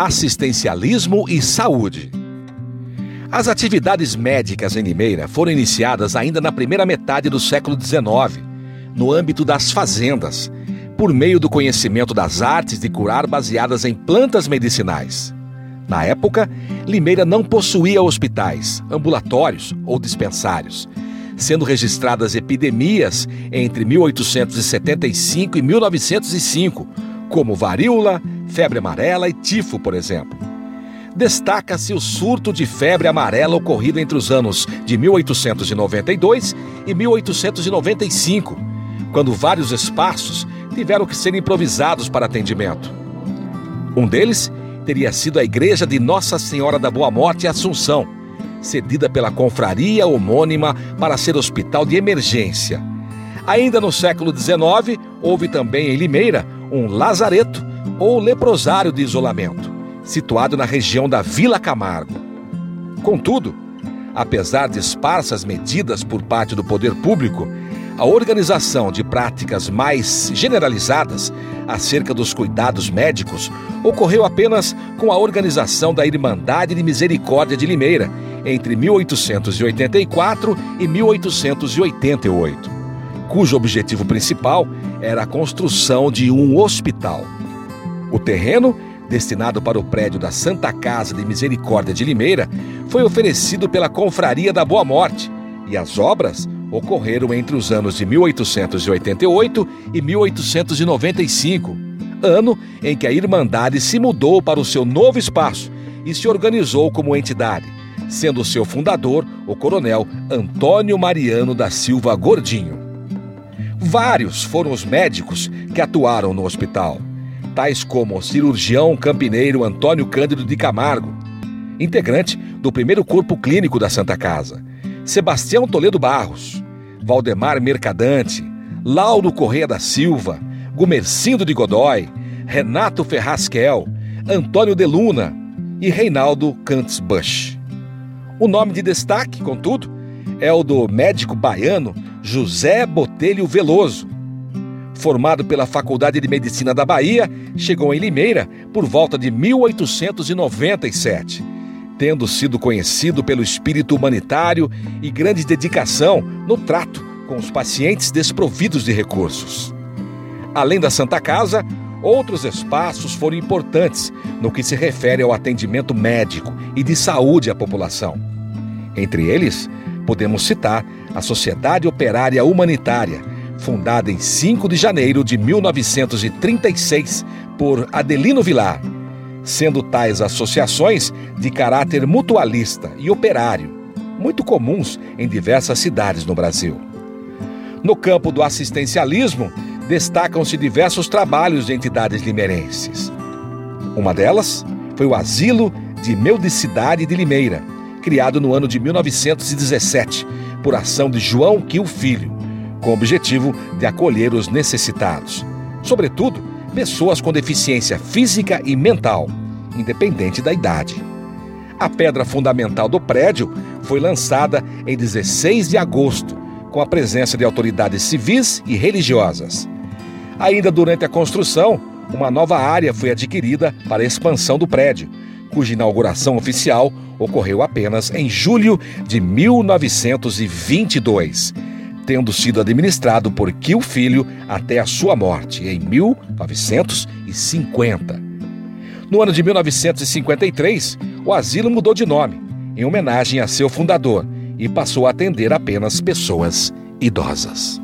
assistencialismo e saúde. As atividades médicas em Limeira foram iniciadas ainda na primeira metade do século XIX, no âmbito das fazendas, por meio do conhecimento das artes de curar baseadas em plantas medicinais. Na época, Limeira não possuía hospitais, ambulatórios ou dispensários, sendo registradas epidemias entre 1875 e 1905, como varíola, febre amarela e tifo, por exemplo. Destaca-se o surto de febre amarela ocorrido entre os anos de 1892 e 1895, quando vários espaços tiveram que ser improvisados para atendimento. Um deles teria sido a igreja de Nossa Senhora da Boa Morte Assunção, cedida pela confraria homônima para ser hospital de emergência. Ainda no século XIX, houve também em Limeira um lazareto ou leprosário de isolamento, situado na região da Vila Camargo. Contudo, apesar de esparsas medidas por parte do poder público, a organização de práticas mais generalizadas acerca dos cuidados médicos ocorreu apenas com a organização da Irmandade de Misericórdia de Limeira, entre 1884 e 1888, cujo objetivo principal era a construção de um hospital. O terreno, destinado para o prédio da Santa Casa de Misericórdia de Limeira, foi oferecido pela Confraria da Boa Morte e as obras ocorreram entre os anos de 1888 e 1895, ano em que a Irmandade se mudou para o seu novo espaço e se organizou como entidade, sendo seu fundador o coronel Antônio Mariano da Silva Gordinho. Vários foram os médicos que atuaram no hospital, tais como o cirurgião campineiro Antônio Cândido de Camargo, integrante do primeiro corpo clínico da Santa Casa, Sebastião Toledo Barros, Valdemar Mercadante, Lauro Correia da Silva, Gumercindo de Godói, Renato Ferrasquel, Antônio de Luna e Reinaldo Cantz Bush. O nome de destaque, contudo, é o do médico baiano José Botelho Veloso. Formado pela Faculdade de Medicina da Bahia, chegou em Limeira por volta de 1897 tendo sido conhecido pelo espírito humanitário e grande dedicação no trato com os pacientes desprovidos de recursos. Além da Santa Casa, outros espaços foram importantes no que se refere ao atendimento médico e de saúde à população. Entre eles, podemos citar a Sociedade Operária Humanitária, fundada em 5 de janeiro de 1936 por Adelino Vilar sendo tais associações de caráter mutualista e operário, muito comuns em diversas cidades no Brasil. No campo do assistencialismo, destacam-se diversos trabalhos de entidades limerenses. Uma delas foi o Asilo de Meudicidade de Limeira, criado no ano de 1917 por ação de João Quil Filho, com o objetivo de acolher os necessitados, sobretudo pessoas com deficiência física e mental, independente da idade. A pedra fundamental do prédio foi lançada em 16 de agosto, com a presença de autoridades civis e religiosas. Ainda durante a construção, uma nova área foi adquirida para a expansão do prédio, cuja inauguração oficial ocorreu apenas em julho de 1922 tendo sido administrado por Kiel Filho até a sua morte em 1950. No ano de 1953, o asilo mudou de nome, em homenagem a seu fundador, e passou a atender apenas pessoas idosas.